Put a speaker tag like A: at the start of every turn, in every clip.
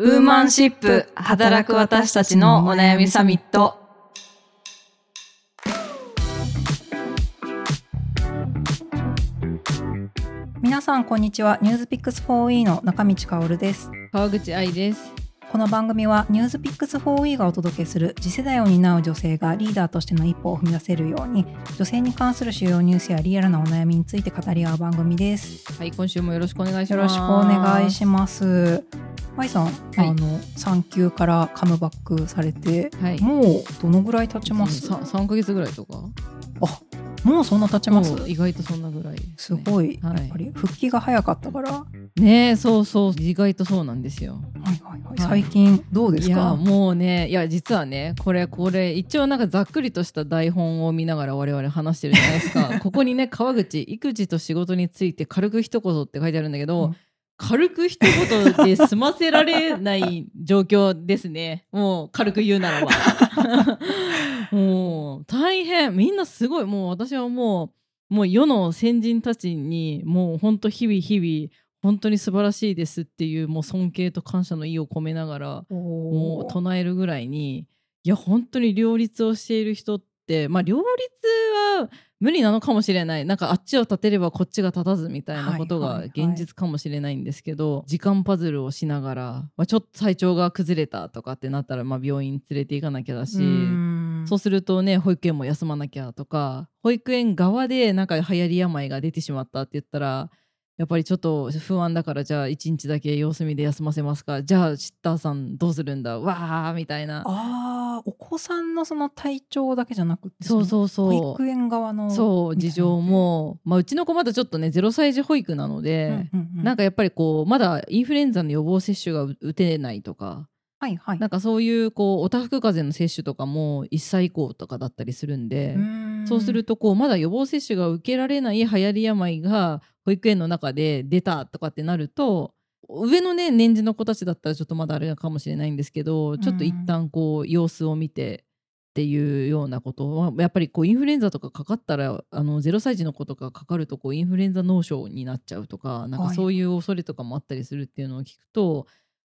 A: ウーマンシップ働く私たちのお悩みサミット。
B: 皆さんこんにちはニュースピックス 4E の中道香です
C: 川口愛です。
B: この番組はニュースピックス 4E がお届けする次世代を担う女性がリーダーとしての一歩を踏み出せるように女性に関する主要ニュースやリアルなお悩みについて語り合う番組です
C: はい、今週もよろしくお願いします。
B: よろしくお願いしますマイさん、
C: はい
B: あの産休からカムバックされて、
C: はい。
B: もうどのぐらい経ちます？
C: さ三ヶ月ぐらいとか。
B: あもうそんな経ちます？
C: 意外とそんなぐらいですね、
B: ごい、
C: はい。
B: やっぱり復帰が早かったから、は
C: ねえ、そうそう、意外とそうなんですよ。
B: いはいはい、
C: はい。
B: 最近どうです
C: いや
B: か
C: もうねいや実はねこれこれ一応なんかざっくりとした台本を見ながら我々話してるじゃないですか。ここにね川口育児と仕事について軽く一言って書いてあるんだけど、
B: うん。
C: 軽く一言で済ませられない状況ですね。もう軽く言うならば もう大変。みんなすごい。もう私はもうもう世の先人たちにもう本当日々日々本当に素晴らしいですっていうもう尊敬と感謝の意を込めながらもう唱えるぐらいにいや本当に両立をしている人ってまあ両立は無理なのかもしれないなんかあっちを立てればこっちが立たずみたいなことが
B: はいはいはい
C: 現実かもしれないんですけど、時間パズルをしながら、まあ、ちょっと体調が崩れたとかってなったら、まあ、病院連れて行かなきゃだし。
B: うん
C: そうするとね保育園も休まなきゃとか保育園側でなんか流行り病が出てしまったって言ったらやっぱりちょっと不安だからじゃあ1日だけ様子見で休ませますか。じゃあシッターさんどうするんだ？わーみたいな。
B: ああお子さんのその体調だけじゃなくて
C: そうそう
B: その保
C: そ
B: 育園側の
C: うそう事情も、まあ、うちの子まだちょっとね0歳児保育なので、なん
B: か
C: かやっぱりこうまだインフルエンザの予防接種が打てないとか
B: はいはい。
C: なんかそういうこうおたふく風邪の接種とかも1歳以降とかだったりするんで、そうするとこうまだ予防接種が受けられない流行り病が保育園の中で出たとかってなると上のね年次の子たちだったらちょっとまだあれかもしれないんですけどちょっと一旦こう様子を見てっていうようなことはやっぱりこうインフルエンザとかかかったらあの0歳児の子とかかかるとこうインフルエンザ脳症になっちゃうとかなんかそういう恐れとかもあったりするっていうのを聞くと、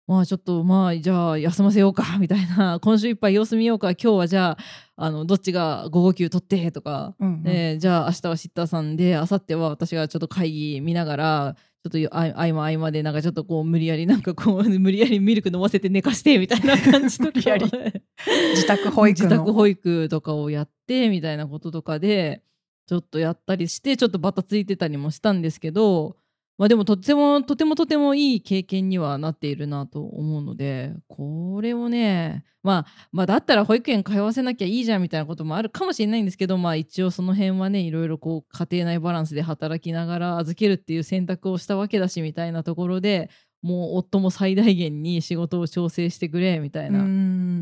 C: まあちょっとまあじゃあ休ませようか みたいな。今週いっぱい様子見ようか。今日はじゃああのどっちが午後休取ってとか、
B: うんうん。
C: えーじゃあ明日はシッターさんで明後日は私がちょっと会議見ながらちょっとあ合間合間でなんかちょっとこう無理やりなんかこう 無理やりミルク飲ませて寝かしてみたいな感じとか。
B: 自宅保育の。
C: 自宅保育とかをやってみたいなこととかでちょっとやったりしてちょっとバタついてたりもしたんですけどまあでもとてもとてもとてもいい経験にはなっているなと思うのでこれをねまあまあだったら保育園通わせなきゃいいじゃんみたいなこともあるかもしれないんですけどまあ一応その辺はねいろいろこう家庭内バランスで働きながら預けるっていう選択をしたわけだしみたいなところでもう夫も最大限に仕事を調整してくれみたいな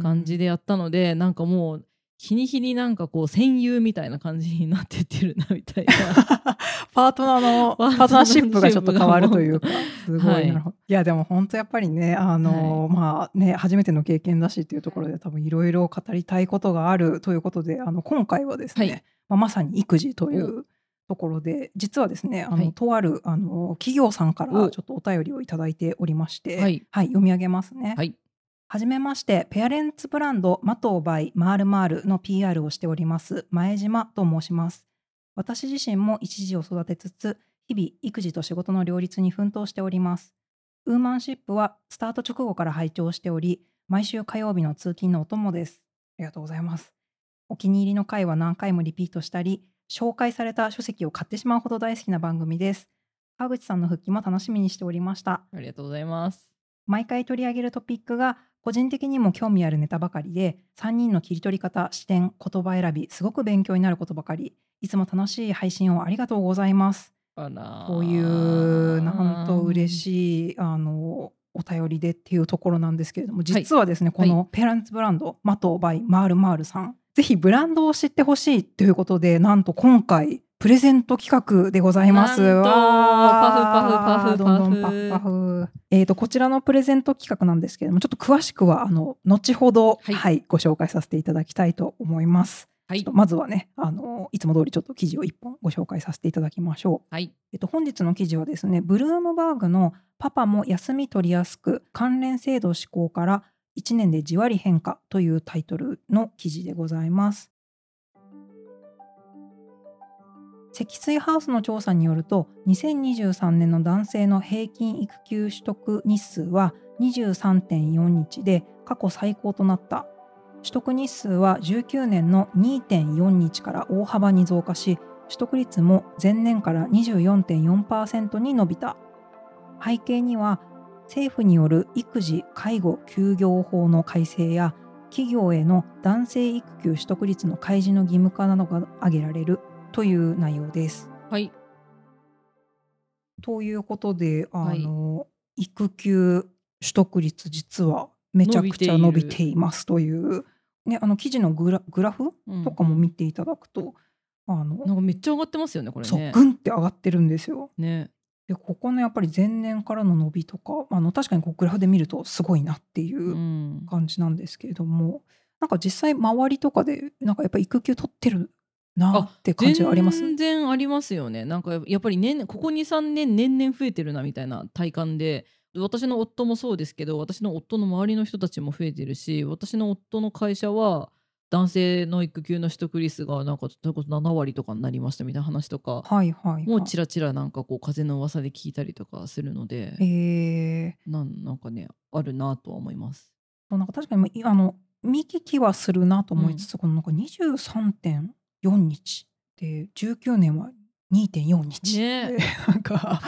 C: 感じでやったので、なんかもう日に日になんかこう戦友みたいな感じになってってるなみたいな。
B: パートナーの
C: パートナー
B: シップがちょっと変わるというか。すごい、
C: はい。
B: なるほど。い。やでも本当やっぱりねあの、まあね初めての経験だしっていうところで多分いろいろ語りたいことがあるということであの今回はですね、
C: はい。
B: まあ、まさに育児というところで実はですねあの、
C: はい。
B: とあるあの企業さんから
C: お。
B: ちょっとお便りをいただいておりまして、
C: はい
B: 読み上げますね。
C: はい
B: はじめまして、ペアレンツブランドマトーバイマールマールの PR をしております前島と申します。私自身も一児を育てつつ、日々育児と仕事の両立に奮闘しております。ウーマンシップはスタート直後から拝聴しており、毎週火曜日の通勤のお供です。ありがとうございます。お気に入りの回は何回もリピートしたり、紹介された書籍を買ってしまうほど大好きな番組です。川口さんの復帰も楽しみにしておりました。
C: ありがとうございます
B: 毎回取り上げるトピックが個人的にも興味あるネタばかりで3人の切り取り方視点言葉選びすごく勉強になることばかり。いつも楽しい配信をありがとうございます。こういうなんと嬉しいあのお便りでっていうところなんですけれども実はですね、このペアレンツブランドマトバイマールマールさんぜひブランドを知ってほしいということでなんと今回プレゼント企画でございます。
C: パフパフパフ
B: どんどん
C: パフ
B: パフパフ。えー、とこちらのプレゼント企画なんですけれどもちょっと詳しくはあの後ほど、
C: はい
B: はい、ご紹介させていただきたいと思います。
C: はい
B: ちょっとまずはねあのいつも通りちょっと記事を1本ご紹介させていただきましょう。
C: はい
B: えっと、本日の記事はですねブルームバーグのパパも休み取りやすく関連制度施行から1年でじわり変化というタイトルの記事でございます。積水ハウスの調査によると2023年の男性の平均育休取得日数は23.4日で過去最高となった。取得日数は19年の2.4日から大幅に増加し取得率も前年から24.4%に伸びた。背景には政府による育児・介護休業法の改正や企業への男性育休取得率の開示の義務化などが挙げられるという内容です。
C: はい。
B: ということであ
C: はい
B: の、育休取得率実はめちゃくちゃ伸びていますという、ね、あの記事のグラグラフ
C: うん
B: とかも見ていただくと、あの
C: なんかめっちゃ上がってますよねこれ
B: そう
C: ね。
B: グンって上がってるんですよ。
C: ね。
B: でここのやっぱり前年からの伸びとかあの確かにこうグラフで見るとすごいなっていううん感じなんですけれども、なんか実際周りとかでなんかやっぱ育休取ってるなって感じはあります？
C: 全然ありますよね。なんかやっぱり年ここ23年年々増えてるなみたいな体感で私の夫もそうですけど私の夫の周りの人たちも増えてるし私の夫の会社は男性の育休の取得率がなんかそれこそ7割とかになりましたみたいな話とか
B: はいはい、はい、
C: もうちらちらなんかこう風の噂で聞いたりとかするので
B: え。ー
C: なんなんかねあるなとは思います。
B: なんか確かにいあの見聞きはするなと思いつつ、このなんか23.4日。で19年は2.4日、
C: ね
B: でなんか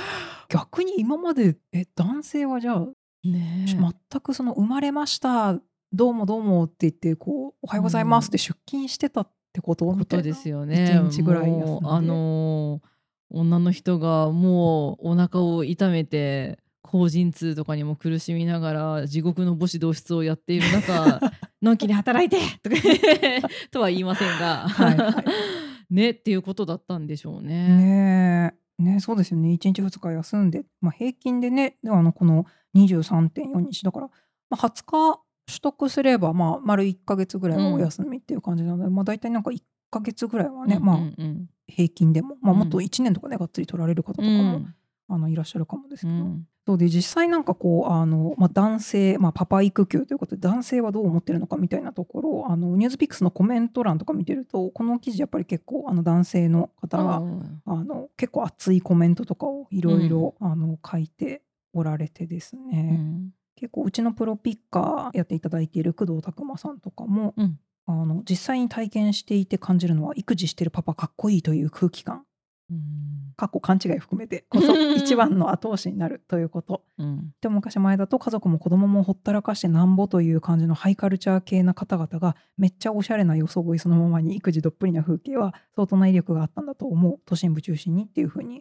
B: 逆に今までえ男性はじゃあ、
C: ね
B: 全くその生まれましたどうもどうもって言ってこうおはようございますって出勤してたってこと、みたいな
C: ことですよね。
B: 一日ぐらい
C: あのー女の人がもうお腹を痛めて高陣痛とかにも苦しみながら地獄の母子同室をやっている中 のんきに働いて。と かとは言いませんが、
B: はい。は
C: ねっていうことだったんでしょうね。
B: ねえ。ねそうですよね。1日2日休んで、まあ、平均でねあのこの23.4日だから、まあ、20日取得すれば、まあ、丸1ヶ月ぐらいはお休みっていう感じなので、まあ、大体なんか1ヶ月ぐらいはね、
C: うん
B: まあ、
C: うん。うん
B: 平均でも、まあ、
C: うん
B: もっと1年とかねがっつり取られる方とか
C: う
B: も、
C: ん。
B: あのいらっしゃるかもですけど、
C: うん
B: そうで実際なんかこうあの、まあ、男性、まあ、パパ育休ということで男性はどう思ってるのかみたいなところあのニュースピックスのコメント欄とか見てるとこの記事やっぱり結構あの男性の方が、
C: うん
B: あの結構熱いコメントとかをいろいろあの書いておられてです
C: う
B: ね、
C: ん。
B: 結構うちのプロピッカーやっていただいている工藤拓馬さんとかも、
C: うん。
B: あの実際に体験していて感じるのは育児してるパパかっこいいという空気感。
C: うん
B: かっこ勘違い含めてこそ 一番の後押しになるということ。
C: うん。
B: で昔前だと家族も子供もほったらかしてなんぼという感じのハイカルチャー系な方々がめっちゃおしゃれな装いそのままに育児どっぷりな風景は相当な威力があったんだと思う都心部中心にっていうふうに、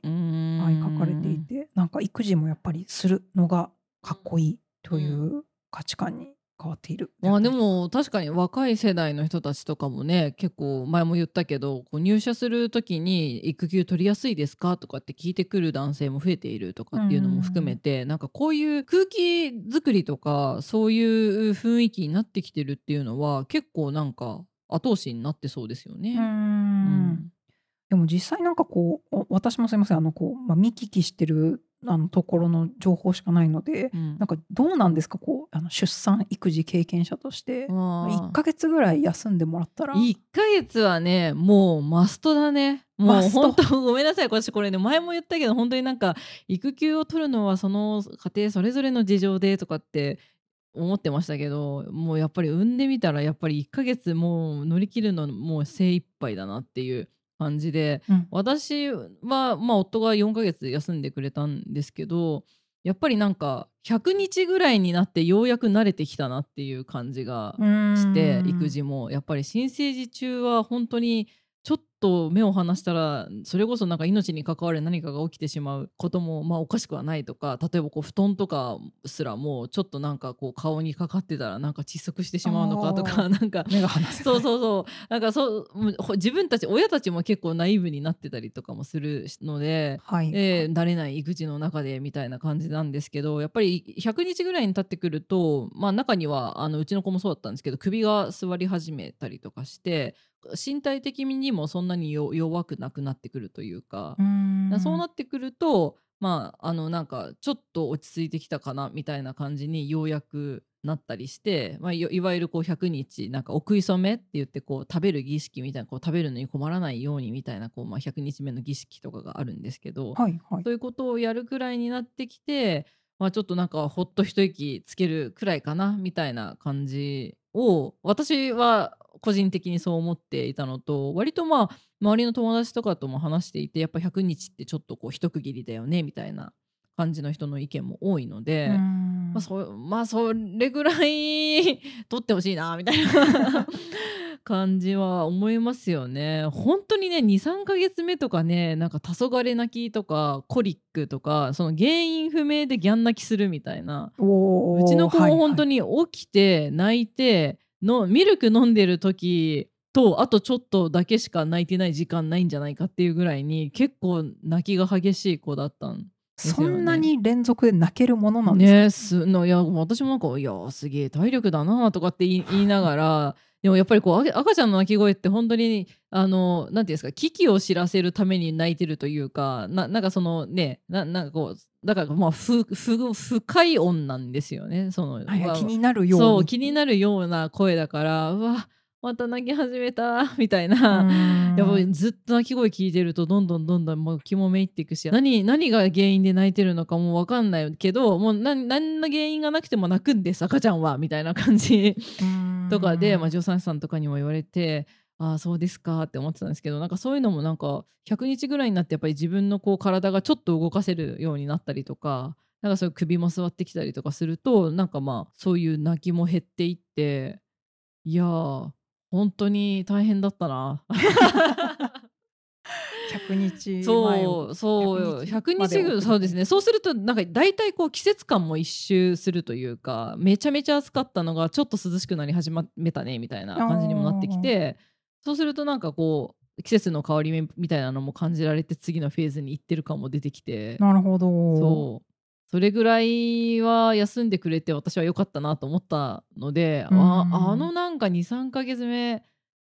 B: い、書かれていてなんか育児もやっぱりするのがかっこいいという価値観に変わっている。
C: まあでも確かに若い世代の人たちとかもね結構前も言ったけどこう入社する時に育休取りやすいですかとかって聞いてくる男性も増えているとかっていうのも含めてなんかこういう空気作りとかそういう雰囲気になってきてるっていうのは結構なんか後押しになってそうですよね。
B: うーんでも実際なんかこうお私もすいませんあのこう、まあ、見聞きしてるあのところの情報しかないので、
C: うん。
B: なんかどうなんですか？こうあの出産育児経験者として。
C: まあ
B: 1ヶ月ぐらい休んでもらったら。
C: 1ヶ月はねもうマストだね。もう本当ごめんなさい。私これね前も言ったけど本当になんか育休を取るのはその家庭それぞれの事情でとかって思ってましたけどもうやっぱり産んでみたらやっぱり1ヶ月もう乗り切るのもう精一杯だなっていう感じで
B: うん。
C: 私はまあ夫が4ヶ月休んでくれたんですけどやっぱりなんか100日ぐらいになってようやく慣れてきたなっていう感じがして育児も。やっぱり新生児中は本当にちょっと目を離したらそれこそなんか命に関わる何かが起きてしまうこともまあおかしくはないとか例えばこう布団とかすらもちょっとなんかこう顔にかかってたらなんか窒息してしまうのかとかなんか
B: 目が離せ
C: そうそうそう。なんかそう自分たち親たちも結構ナイーブになってたりとかもするので
B: はい、
C: えー慣れない育児の中でみたいな感じなんですけどやっぱり100日ぐらいに経ってくると、まあ、中にはあのうちの子もそうだったんですけど首が座り始めたりとかして身体的にもそんなによ弱くなくなってくるというか。そうなってくると、まああのなんかちょっと落ち着いてきたかなみたいな感じにようやくなったりして、まあ、いいわゆるこう100日なんかお食い初めって言ってこう食べる儀式みたいなこう食べるのに困らないようにみたいなこう、まあ、100日目の儀式とかがあるんですけど、
B: はいはい。
C: そういうことをやるくらいになってきて、まあ、ちょっとなんかほっと一息つけるくらいかなみたいな感じを私は個人的にそう思っていたのと割とまあ周りの友達とかとも話していてやっぱ100日ってちょっとこう一区切りだよねみたいな感じの人の意見も多いので。
B: うん
C: まあ、そまあそれぐらい取ってほしいなみたいな 感じは思いますよね。本当にね23ヶ月目とかねなんか黄昏泣きとかコリックとかその原因不明でギャン泣きするみたいなうちの子
B: はいはい
C: も本当に起きて泣いてのミルク飲んでる時とあとちょっとだけしか泣いてない時間ないんじゃないかっていうぐらいに結構泣きが激しい子だったんです
B: そ
C: よね。
B: んなに連続で泣けるものなんですか、
C: ねすのいや私もなんか「いやすげえ体力だな」とかって言いながらでもやっぱりこう赤赤ちゃんの泣き声って本当にあのなんていうんですか危機を知らせるために泣いてるというかななんかそのねななんかこうだからまあふふ深い音なんですよね。その、
B: 気になるように。
C: そう気になるような声だからうわまた泣き始めた みたいな。
B: うん
C: やっぱりずっと鳴き声聞いてるとどんどんどんどんもう気もめいっていくし何何が原因で泣いてるのかもう分かんないけどもう何何の原因がなくても泣くんです赤ちゃんはみたいな感じ
B: うん
C: とかで、まあ、助産師さんとかにも言われて。ああそうですかって思ってたんですけどなんかそういうのもなんか100日ぐらいになってやっぱり自分のこう体がちょっと動かせるようになったりとかなんかそういう首も座ってきたりとかするとなんかまあそういう泣きも減っていっていやー本当に大変だったな。
B: 100日
C: そうそう100日ぐそうですね。そうするとなんか大体こう季節感も一周するというかめちゃめちゃ暑かったのがちょっと涼しくなり始めたねみたいな感じにもなってきてそうするとなんかこう季節の変わり目みたいなのも感じられて次のフェーズに行ってる感も出てきて。
B: なるほど。
C: そうそれぐらいは休んでくれて私は良かったなと思ったので、
B: うん
C: ああのなんか23ヶ月目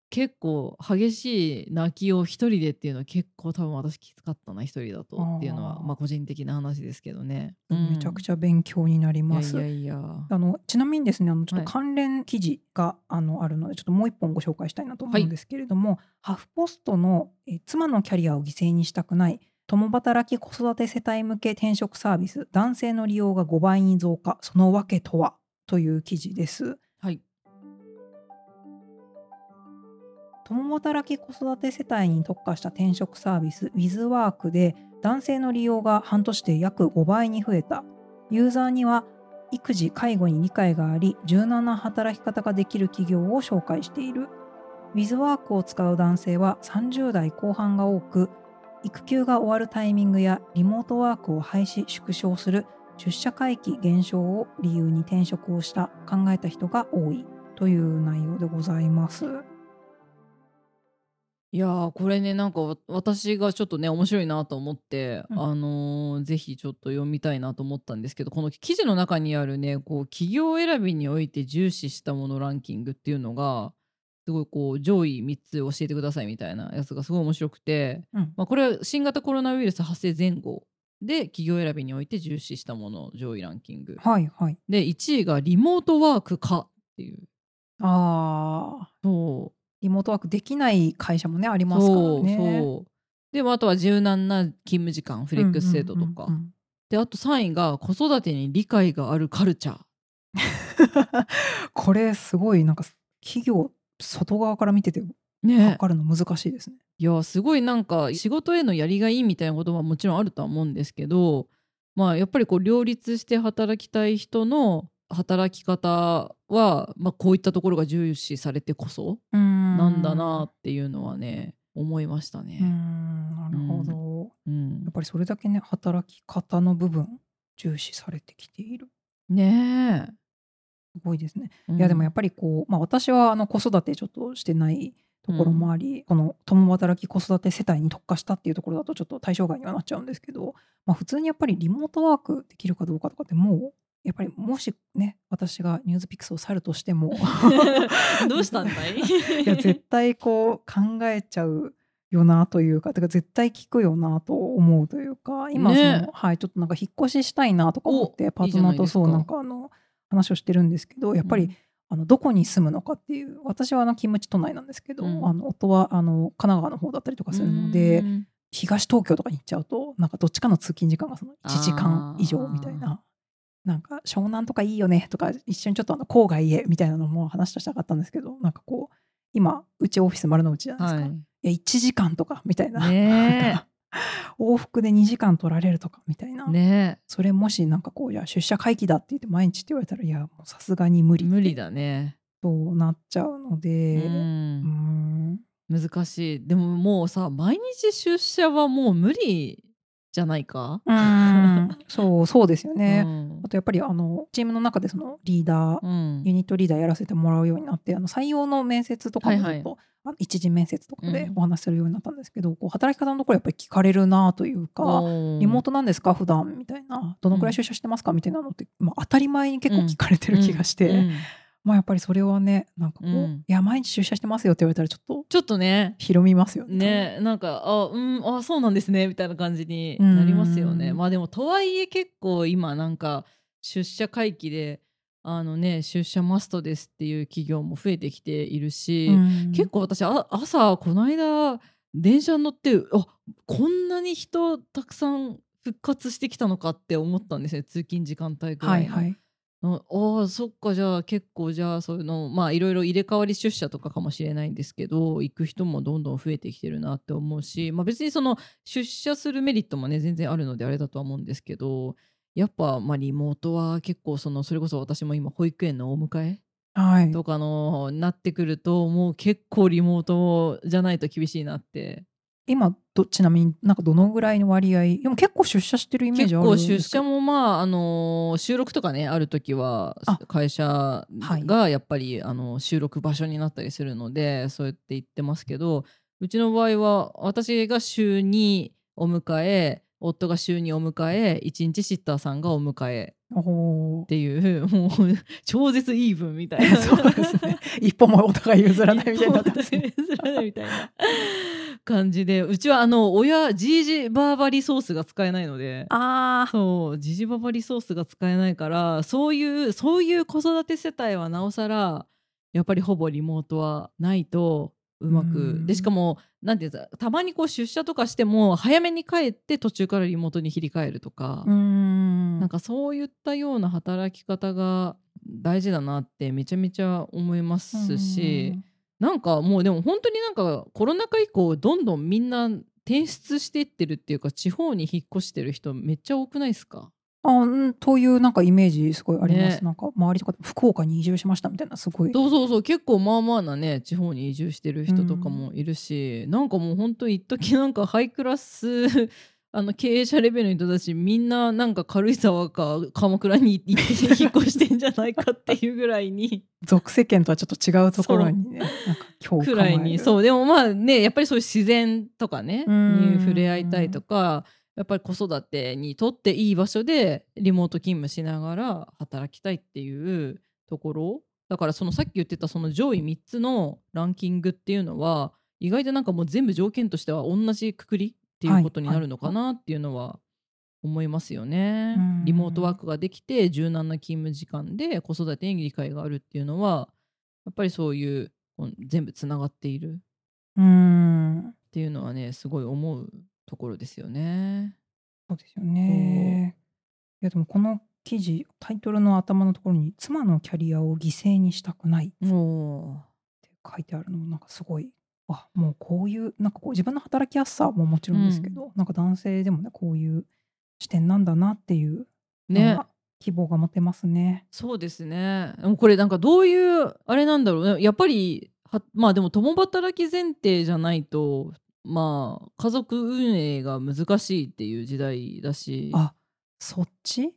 C: 結構激しい泣きを一人でっていうのは結構多分私きつかったな一人だとっていうのはまあ個人的な話ですけどね。
B: めちゃく
C: ち
B: ちゃ勉強になります。あのちなみにですねあのちょっ
C: はい。
B: と関連記事が、あのあるのでちょっともう一本ご紹介したいなと思うんですけれども、ハフポストのえ妻のキャリアを犠牲にしたくない共働き子育て世帯向け転職サービス男性の利用が5倍に増加その訳とは？という記事です。
C: はい。
B: 共働き子育て世帯に特化した転職サービス WithWork で男性の利用が半年で約5倍に増えた。ユーザーには育児介護に理解があり柔軟な働き方ができる企業を紹介している。WithWork を使う男性は30代後半が多く育休が終わるタイミングやリモートワークを廃止縮小する出社回帰減少を理由に転職をした考えた人が多いという内容でございます。
C: いやーこれねなんかわ私がちょっとね面白いなと思って、
B: うん
C: あのーぜひちょっと読みたいなと思ったんですけどこの記事の中にあるねこう企業選びにおいて重視したものランキングっていうのがすごいこう上位3つ教えてくださいみたいなやつがすごい面白くて、
B: うん。
C: まあ、これは新型コロナウイルス発生前後で企業選びにおいて重視したもの上位ランキング。
B: はいはい。
C: で1位がリモートワークかっていう。
B: ああ、
C: そう。
B: リモートワークできない会社もねありますからね。
C: そうそう。でもあとは柔軟な勤務時間フレックス制度とか、
B: うんうんうんうん。
C: であと3位が子育てに理解があるカルチャー。
B: これすごいなんか企業外側から見てて
C: ね。
B: 測るの難しいですね。
C: いやすごいなんか仕事へのやりがいいみたいなことはもちろんあるとは思うんですけどまあやっぱりこう両立して働きたい人の働き方は、まあ、こういったところが重視されてこそ
B: な
C: なんだなっていうのはね思いましたね。
B: んなるほど、
C: うん。
B: やっぱりそれだけね働き方の部分重視されてきている。
C: ね
B: すごいですね。
C: え。
B: いやでもや
C: っ
B: っぱりこう、まあ、私はあの子育てちょっとしてないところもあり、この共働き子育て世帯に特化したっていうところだとちょっと対象外にはなっちゃうんですけど、まあ、普通にやっぱりリモートワークできるかどうかとかってもうやっぱりもしね私がニュースピックスを去るとしても
C: どうしたんだい？
B: いや絶対こう考えちゃうよなというかてか絶対効くよなと思うというか今その、
C: ね
B: はい、ちょっとなんか引っ越ししたいなとか思ってパートナーとそう
C: な
B: んかあの話をしてるんですけどやっぱり、
C: うん
B: あのどこに住むのかっていう私はあの勤務地都内なんですけど、
C: うん。
B: あの夫はあの神奈川の方だったりとかするので、
C: うん。
B: 東東京とかに行っちゃうとなんかどっちかの通勤時間がその1時間以上みたいな。なんか湘南とかいいよねとか一緒にちょっとあの郊外へみたいなのも話としたかったんですけどなんかこう今うちオフィス丸の内じゃないですか、
C: はい。
B: いや1時間とかみたいな、
C: ね
B: 往復で2時間取られるとかみたいな、
C: えね。
B: それもしなんかこういや出社回帰だって言って毎日って言われたらいやもうさすがに無理
C: え無理だね。
B: となっちゃうの
C: う
B: で。うん。ん。
C: 難しい。でももうさ毎日出社はもう無理じゃないか、
B: うん。そうそうですよね、
C: うん。
B: あとやっぱりあのチームの中でそのリーダー、
C: うん。
B: ユニットリーダーやらせてもらうようになってあの採用の面接とかもず
C: はいはい。
B: っと、あの一次面接とかで
C: うん。
B: お話しするようになったんですけど、こう働き方のところやっぱり聞かれるなというか、リモートなんですか普段？みたいな。どのくらい出社してますか？みたいなのって、まあ、当たり前に結構聞かれてる気がして、
C: うん
B: まあやっぱりそれはねなんかこう、
C: うん。
B: いや毎日出社してますよって言われたらちょっと
C: ちょっとね。
B: ひろみますよね。
C: ねなんかあうんあそうなんですねみたいな感じになりますよね。
B: うん
C: まあでもとはいえ結構今なんか出社会期であのね出社マストですっていう企業も増えてきているし、
B: うん。
C: 結構私あ朝この間電車に乗ってあこんなに人たくさん復活してきたのかって思ったんですね通勤時間帯ぐらの。
B: はいいはい。
C: ああそっかじゃあ結構じゃあそういうのまあいろいろ入れ替わり出社とかかもしれないんですけど行く人もどんどん増えてきてるなって思うし、まあ、別にその出社するメリットもね全然あるのであれだとは思うんですけどやっぱまあリモートは結構そのそれこそ私も今保育園のお迎え
B: はい、
C: とかのなってくるともう結構リモートじゃないと厳しいなって
B: 今どちなみになんかどのぐらいの割合でも結構出社してるイメー
C: 結
B: ジあるん
C: 構出社もまああの収録とかねある時は
B: あ。
C: 会社
B: はい。
C: がやっぱり、あの収録場所になったりするのでそうやって言ってますけどうちの場合は私が週にお迎え夫が週にお迎え1日シッターさんがお迎えっていうもう超絶イーブンみたいな。
B: そうですね。一歩もお互い譲らないみたいになってますね。
C: 譲らないみたいな感じでうちはあの親じいじバーバリソースが使えないので
B: あ
C: そうジジババリソースが使えないからそういうそういう子育て世帯はなおさらやっぱりほぼリモートはないとうま
B: う
C: く
B: ん。
C: でしかもなんていうんですかたまにこう出社とかしても早めに帰って途中からリモートに切り替えるとか、
B: ん。
C: なんかそういったような働き方が大事だなってめちゃめちゃ思いますし、なんかもうでも本当になんかコロナ禍以降どんどんみんな転出していってるっていうか地方に引っ越してる人めっちゃ多くないですか？
B: あうんというなんかイメージすごいあります、
C: ね。
B: なんか周りとかで福岡に移住しましたみたいなすごい。
C: そうそうそう結構まあまあなね地方に移住してる人とかもいるし、なんかもう本当一時なんかハイクラス あの経営者レベルの人たちみんななんか軽井沢か鎌倉に行って引っ越してんじゃないかっていうぐらいに。
B: 属世間とはちょっと違うところにねなんか今日
C: くらいに。
B: う
C: そう。でもまあねやっぱりそういう自然とかね
B: うん。
C: に触れ合いたいとかやっぱり子育てにとっていい場所でリモート勤務しながら働きたいっていうところ。だからそのさっき言ってたその上位3つのランキングっていうのは意外となんかもう全部条件としては同じくくりっていうことになるのかなっていうのは思いますよね。
B: うん。
C: リモートワークができて柔軟な勤務時間で子育てに理解があるっていうのはやっぱりそういう全部つながっている。っていうのはねすごい思うところですよね。
B: そうですよねいやでもこの記事タイトルの頭のところに「妻のキャリアを犠牲にしたくない」って
C: も
B: 書いてあるのもなんかすごいあもうこういうなんかこう自分の働きやすさももちろんですけど、なんか男性でもねこういう視点なんだなっていう
C: うね
B: 希望が持てますね。
C: そうですね。これなんかどういうあれなんだろうね。やっぱりはまあでも共働き前提じゃないとまあ家族運営が難しいっていう時代だし。
B: あそっち？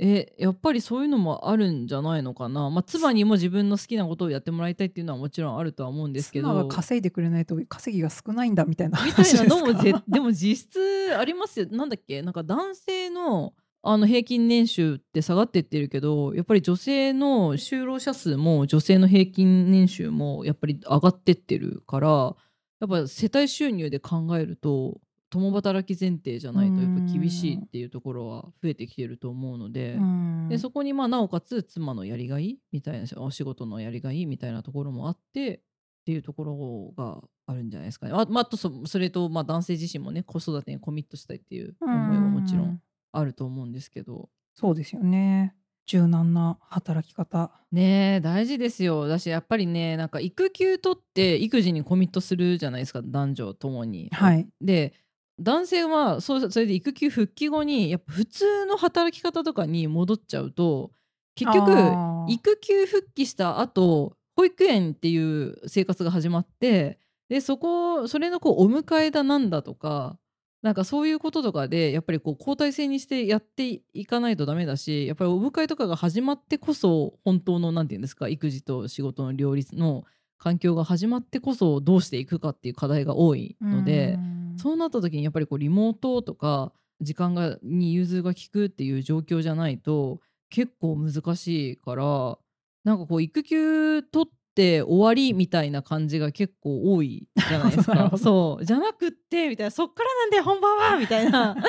C: えやっぱりそういうのもあるんじゃないのかな。まあ妻にも自分の好きなことをやってもらいたいっていうのはもちろんあるとは思うんですけど。
B: 妻が稼いでくれないと稼ぎが少ないんだみたいな
C: みたいなのもぜでも実質ありますよ。なんだっけ？なんか男性のあの平均年収って下がってってるけどやっぱり女性の就労者数も女性の平均年収もやっぱり上がってってるからやっぱ世帯収入で考えると共働き前提じゃないとやっぱ厳しいっていうところは増えてきてると思うので,、
B: うん
C: でそこにまあなおかつ妻のやりがいみたいなお仕事のやりがいみたいなところもあってっていうところがあるんじゃないですかね。あまあ、あとそそれとまあ男性自身もね子育てにコミットしたいっていう思いはもちろんあると思うんですけど。
B: そうですよね柔軟な働き方。
C: ねえ大事ですよ。だしやっぱりねなんか育休取って育児にコミットするじゃないですか男女ともに。
B: はい。
C: で男性はそうそれで育休復帰後にやっぱ普通の働き方とかに戻っちゃうと結局育休復帰した後保育園っていう生活が始まってでそこそれのこうお迎えだなんだとかなんかそういうこととかでやっぱりこう交代制にしてやっていかないとダメだしやっぱりお迎えとかが始まってこそ本当の何て言うんですか育児と仕事の両立の環境が始まってこそどうしていくかっていう課題が多いので。
B: うん
C: そうなった時にやっぱりこうリモートとか時間がに融通が利くっていう状況じゃないと結構難しいからなんかこう育休取って終わりみたいな感じが結構多いじゃないですか。そう。じゃなくってみたいなそっからなんで本番はみたいな。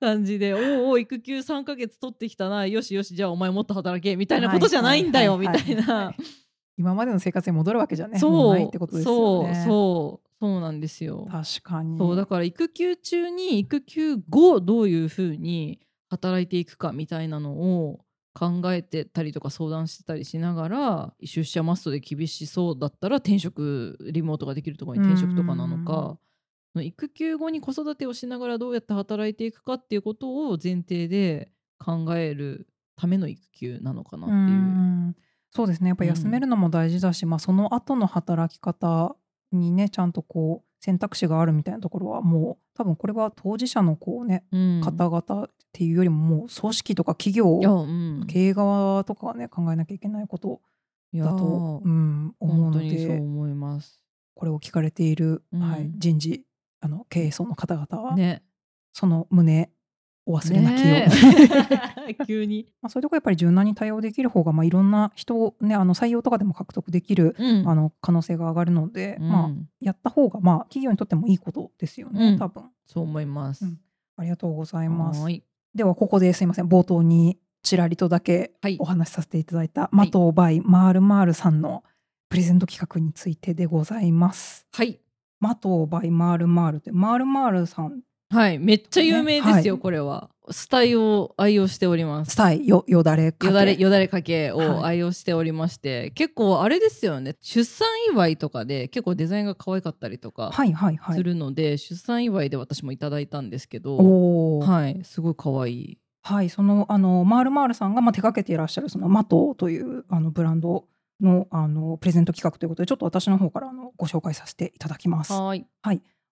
C: 感じで「おうおう育休3ヶ月取ってきたなよしよしじゃあお前もっと働け」みたいなことじゃないんだよみたいな。
B: 今までの生活に戻るわけじゃねないってことですよね。
C: そう。そう。そうなんですよ。
B: 確かに。
C: そう。だから育休中に育休後どういうふうに働いていくかみたいなのを考えてたりとか相談してたりしながら出社マストで厳しそうだったら転職リモートができるところに転職とかなのか育休後に子育てをしながらどうやって働いていくかっていうことを前提で考えるための育休なのかなっていう。
B: うん。そうですね。やっぱ休めるのも大事だし、まあ、その後の働き方にねちゃんとこう選択肢があるみたいなところはもう多分これは当事者のこうね
C: うん。
B: 方々っていうよりももう組織とか企業
C: うん、
B: 経営側とかはね考えなきゃいけないことだと、うん、思うの
C: 本当にそう
B: で
C: 思います。
B: これを聞かれている、
C: うん。
B: はい、人事あの経営層の方々は、
C: ね。
B: その旨お忘れなきよう。に、
C: ねえ。急に、
B: まあそういうところやっぱり柔軟に対応できる方が、まあ、いろんな人を、ね、あの採用とかでも獲得できる、
C: うん。
B: あの可能性が上がるので、
C: うん。
B: まあ、やった方が、まあ、企業にとってもいいことですよね、
C: うん。
B: 多分。
C: そう思います。
B: うん。ありがとうございます。ではここですいません。冒頭にちらりとだけ
C: はい。
B: お話しさせていただいた、 MATO by MARLMARLさんのプレゼント企画についてでございます。
C: はい、
B: MATO by MARLMARLってマールマールさん
C: はい、めっちゃ有名ですよ、
B: はい
C: これは。スタイを愛用しております。
B: スタイよよだれかけ
C: よだれよだれかけ
B: はい
C: を愛用しておりまして、結構あれですよね出産祝いとかで結構デザインが可愛かったりとか
B: はいはいはい。
C: するので、出産祝いで私もいただいたんですけどはいすごい可愛い
B: はい、そのあのマールマールさんがまあ手掛けていらっしゃるそのマトというあのブランドのあのプレゼント企画ということでちょっと私の方からあのご紹介させていただきます。
C: はーい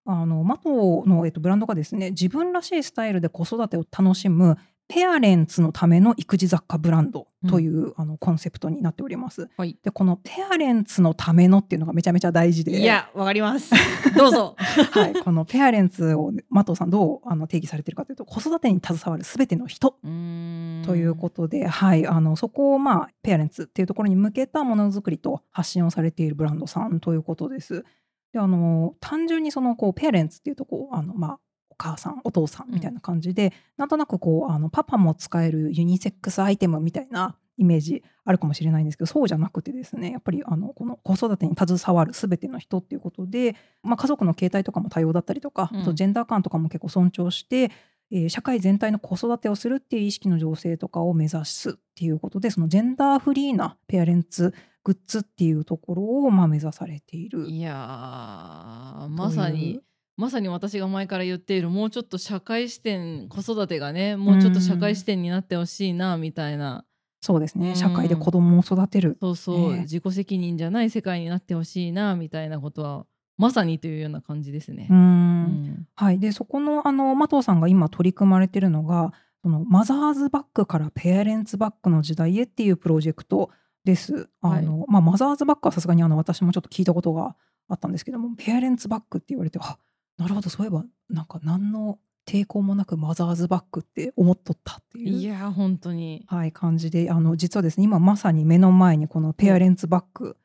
B: あのマトの、えっと、ブランドがですね自分らしいスタイルで子育てを楽しむペアレンツのための育児雑貨ブランドという、あのコンセプトになっております。
C: はい。
B: でこのペアレンツのためのっていうのがめちゃめちゃ大事で。
C: いやわかります。どうぞ。
B: はい、このペアレンツをマトさんどうあの定義されてるかというと子育てに携わるすべての人ということで、はい、あのそこを、まあ、ペアレンツっていうところに向けたものづくりと発信をされているブランドさんということです。であの単純にそのこうペアレンツっていうとこうあの、まあ、お母さんお父さんみたいな感じで、なんとなくこうあのパパも使えるユニセックスアイテムみたいなイメージあるかもしれないんですけどそうじゃなくてですねやっぱりあのこの子育てに携わる全ての人っていうことで、まあ、家族の形態とかも多様だったりとか、
C: うん。
B: あとジェンダー感とかも結構尊重してえー社会全体の子育てをするっていう意識の醸成とかを目指すっていうことでそのジェンダーフリーなペアレンツグッズっていうところをまあ目指されている。
C: いやーまさに
B: う
C: まさに私が前から言っているもうちょっと社会視点子育てがねもうちょっと社会視点になってほしいなみたいな。
B: そうです
C: うん。
B: ね社会で子供を育てる。
C: そうそう、
B: ね。
C: 自己責任じゃない世界になってほしいなみたいなことはまさにというような感じですね。
B: う。ん。
C: うん。
B: はい、でそこのあの麻藤さんが今取り組まれてるのがそのマザーズバッグからペアレンツバッグの時代へっていうプロジェクトです。あのまあ、マザーズバッグはさすがにあの私もちょっと聞いたことがあったんですけどもペアレンツバッグって言われてあなるほどそういえばなんか何の抵抗もなくマザーズバッグって思っとったっていう。
C: いやー本当に
B: はい、感じであの実はですね今まさに目の前にこのペアレンツバッグ、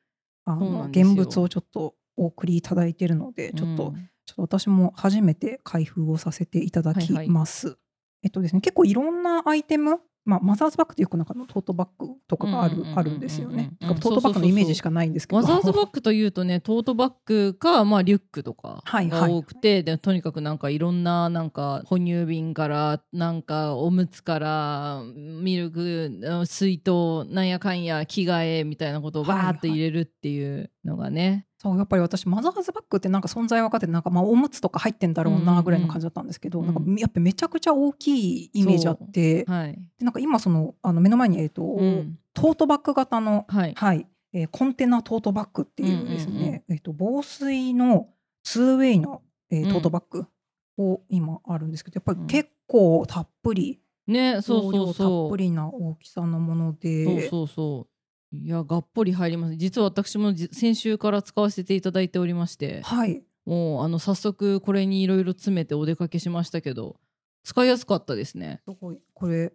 B: あ
C: そうんですよ
B: 現物をちょっとお送りいただいているのでちょっと、
C: うん
B: ちょっと私も初めて開封をさせていただきます。えっとですね、結構いろんなアイテム、まあ、マザーズバッグというかなんかのトートバッグとかがある,、あるんですよね。トートバッグのイメージしかないんですけど。
C: マザーズバッグというとねトートバッグか、まあ、リュックとかが
B: はいはい
C: 多くて、でとにかくなんかいろんななんか哺乳瓶からなんかおむつからミルク水筒なんやかんや着替えみたいなことをバーッと入れるっていうのがね、
B: そうやっぱり私マザーズバッグってなんか存在分かっててなんかまあおむつとか入ってんだろうなぐらいの感じだったんですけど、
C: うん
B: なんかやっぱめちゃくちゃ大きいイメージあって、
C: はい、
B: でなんか今そのあの目の前に、えっと
C: うん。
B: トートバッグ型の、
C: はい。
B: はい。えーコンテナトートバッグっていうですね、
C: うんうんうん
B: えっと防水のツーウェイの、えー
C: うん。
B: トートバッグを今あるんですけどやっぱり
C: うん。
B: 結構たっぷり、
C: ねそうそう
B: 容量たっ
C: そう
B: ぷりな大きさのもので。
C: そうそうそういやがっぽり入ります。実は私もじ先週から使わせていただいておりまして。
B: はい。
C: もうあの早速これにいろいろ詰めてお出かけしましたけど使いやすかったですね。
B: すごい。これ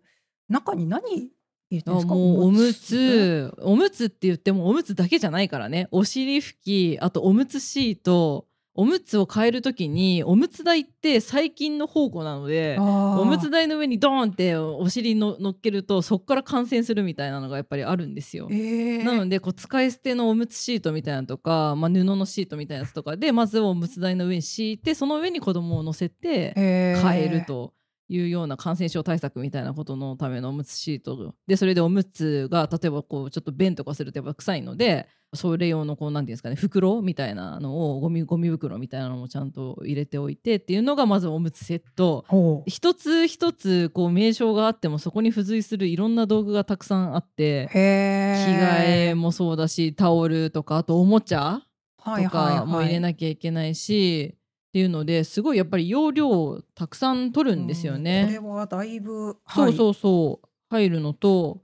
B: 中に何入れてるん
C: あ
B: ですか？
C: もうおむつおむつって言ってもおむつだけじゃないからね。お尻拭きあとおむつシートおむつを変えるときにおむつ台って最近の宝庫なのでお
B: お
C: むつ台の上にドーンってお尻の乗っけるとそこから感染するみたいなのがやっぱりあるんですよ。
B: えー、
C: なのでこう使い捨てのおむつシートみたいなのとか、まあ、布のシートみたいなやつとかでまずおむつ台の上に敷いてその上に子供を乗せて
B: えー。
C: 変えるというような感染症対策みたいなことのためのおむつシート。でそれでおむつが例えばこうちょっと便とかするとやっぱ臭いのでそれ用のこう何ていうんですかね袋みたいなのをゴミゴミ袋みたいなのもちゃんと入れておいてっていうのがまずおむつセット。一つ一つこう名称があってもそこに付随するいろんな道具がたくさんあって
B: へ
C: 着替え
B: え
C: もそうだしタオルとかあとおもちゃ
B: はい
C: と
B: はいはい。
C: かも入れなきゃいけないし、っていうのですごいやっぱり容量をたくさん取るんですよ
B: うんこ
C: ね。
B: れはだいぶ、
C: そうそうそう入るのと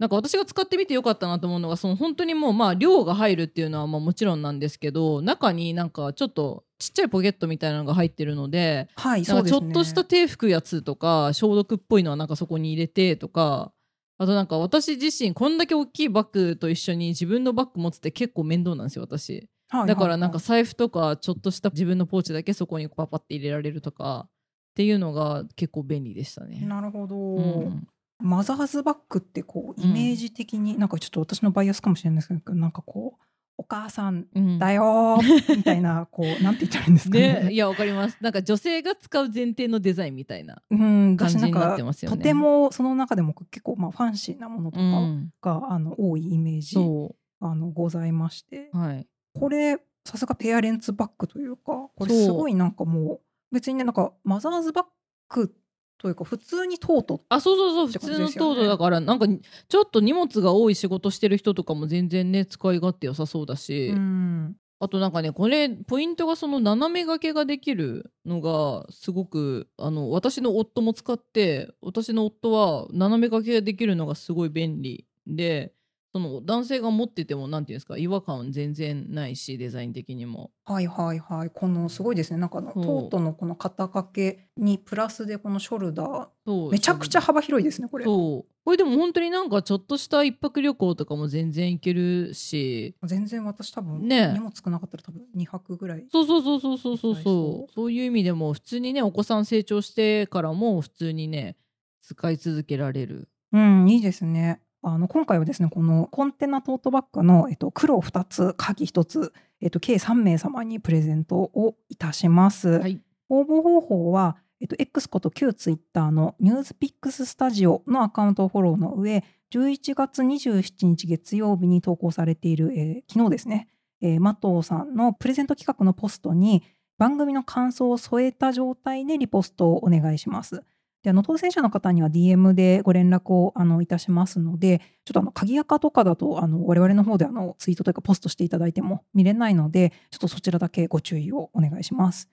C: なんか私が使ってみてよかったなと思うのがその本当にもうまあ量が入るっていうのはまあもちろんなんですけど中になんかちょっとちっちゃいポケットみたいなのが入ってるので
B: はい、
C: なんかちょ
B: そうですね。
C: っとした手拭くやつとか消毒っぽいのはなんかそこに入れてとかあとなんか私自身こんだけ大きいバッグと一緒に自分のバッグ持つって結構面倒なんですよ私
B: はいはい
C: だからなんか財布とかちょっとした自分のポーチだけそこにパパって入れられるとかっていうのが結構便利でしたね。
B: なるほど、
C: うん。
B: マザーズバッグってこう
C: うん
B: イメージ的に、なんかちょっと私のバイアスかもしれないですけどなんかこうお母さん
C: うん
B: だよーみたいなこうなんて言ったらいいんですかね。
C: ね、いやわかります。なんか女性が使う前提のデザインみたいな、感じになっ
B: か
C: てますよね。
B: とてもその中でも結構まあファンシーなものとか
C: うん、
B: が、あの多いイメージ
C: そ
B: あのございまして。
C: うはい
B: これさすがペアレンツバッグというかこれすごいなんかもう別にねなんかマザーズバッグというか普通にトート
C: あそうそうそう。普通のトートだからなんかちょっと荷物が多い仕事してる人とかも全然ね使い勝手良さそうだし、
B: うん。
C: あとなんかねこれポイントがその斜め掛けができるのがすごくあの私の夫も使って私の夫は斜め掛けができるのがすごい便利でその男性が持っててもなんていうんですか違和感全然ないしデザイン的にも。
B: はいはいはい。このすごいですね。なんかあのトートのこの肩掛けにプラスでこのショルダー。
C: そう
B: めちゃくちゃ幅広いですねこれ。
C: そう。これでも本当になんかちょっとした一泊旅行とかも全然行けるし。
B: 全然私多分
C: ね。
B: 荷物少なかったら多分2泊ぐらい
C: そうそうそうそうそうそうそ
B: う。
C: そういう意味でも普通にねお子さん成長し。てからも普通にね使い続けられる
B: うんいいですねあの今回はですねこのコンテナトートバッグの、えっと、黒2つ鍵1つ、えっと、計3名様にプレゼントをいたします、
C: はい
B: 応募方法は、えっと、X こと旧 Twitter のニュースピックススタジオのアカウントをフォローの上、11月27日月曜日に投稿されている、えー昨日ですね、えー、マトーさんのプレゼント企画のポストに番組の感想を添えた状態でリポストをお願いします。であの当選者の方には DM でご連絡をあのいたしますので、ちょっとあの鍵垢とかだとあの我々の方であのツイートというかポストしていただいても見れないので、ちょっとそちらだけご注意をお願いします。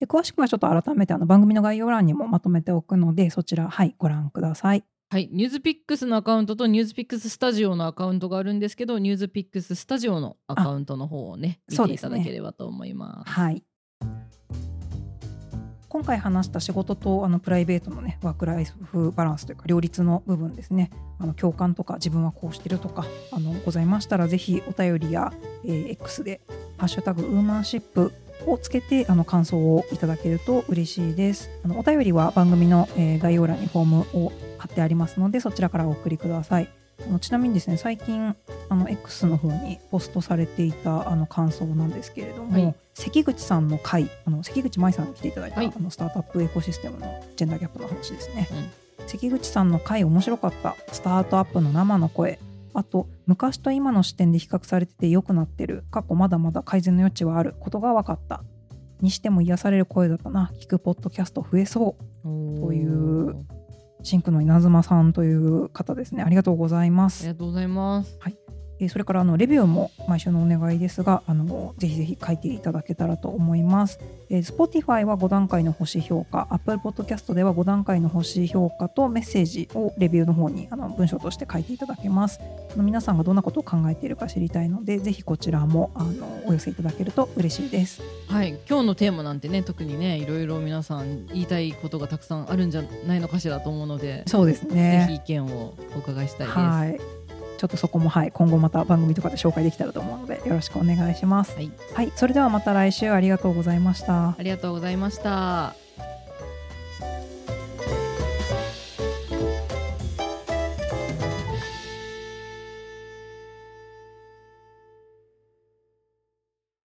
B: で詳しくはちょっと改めてあの番組の概要欄にもまとめておくので、そちら、はい、ご覧ください。
C: はい、ニュースピックスのアカウントとニュースピックススタジオのアカウントがあるんですけどニュースピックススタジオのアカウントの方をね見ていただければと思います。
B: はい。今回話した仕事とあのプライベートのねワークライフバランスというか両立の部分ですねあの共感とか自分はこうしてるとかあのございましたらぜひお便りや、えー X でハッシュタグウーマンシップをつけてあの感想をいただけると嬉しいです。あのお便りは番組の、えー概要欄にフォームを貼ってありますのでそちらからお送りください。あのちなみにですね最近あの X の方にポストされていたあの感想なんですけれども、
C: はい。
B: 関口さんの回あの関口舞さんに来ていただいた、
C: はい。
B: あのスタートアップエコシステムのジェンダーギャップの話ですね。関口さんの回面白かったスタートアップの生の声あと昔と今の視点で比較されてて良くなってる過去まだまだ改善の余地はあることが分かったにしても癒される声だったな聞くポッドキャスト増えそう
C: と
B: いうシンクの稲妻さんという方ですね。ありがとうございます。
C: ありがとうございます。
B: えそれからあのレビューも毎週のお願いですがあのぜひぜひ書いていただけたらと思います、えー Spotify は5段階の星評価 Apple Podcast では5段階の星評価とメッセージをレビューの方にあの文章として書いていただけますあの皆さんがどんなことを考えているか知りたいのでぜひこちらもあのお寄せいただけると嬉しいです
C: はい、今日のテーマなんてね特にねいろいろ皆さん言いたいことがたくさんあるんじゃないのかしらと思うので、
B: そうですね
C: ぜひ意見をお伺いしたいです。
B: はいちょっとそこも、はい、今後また番組とかで紹介できたらと思うのでよろしくお願いします。
C: はい
B: はい、それではまた来週ありがとうございました。
C: ありがとうございました。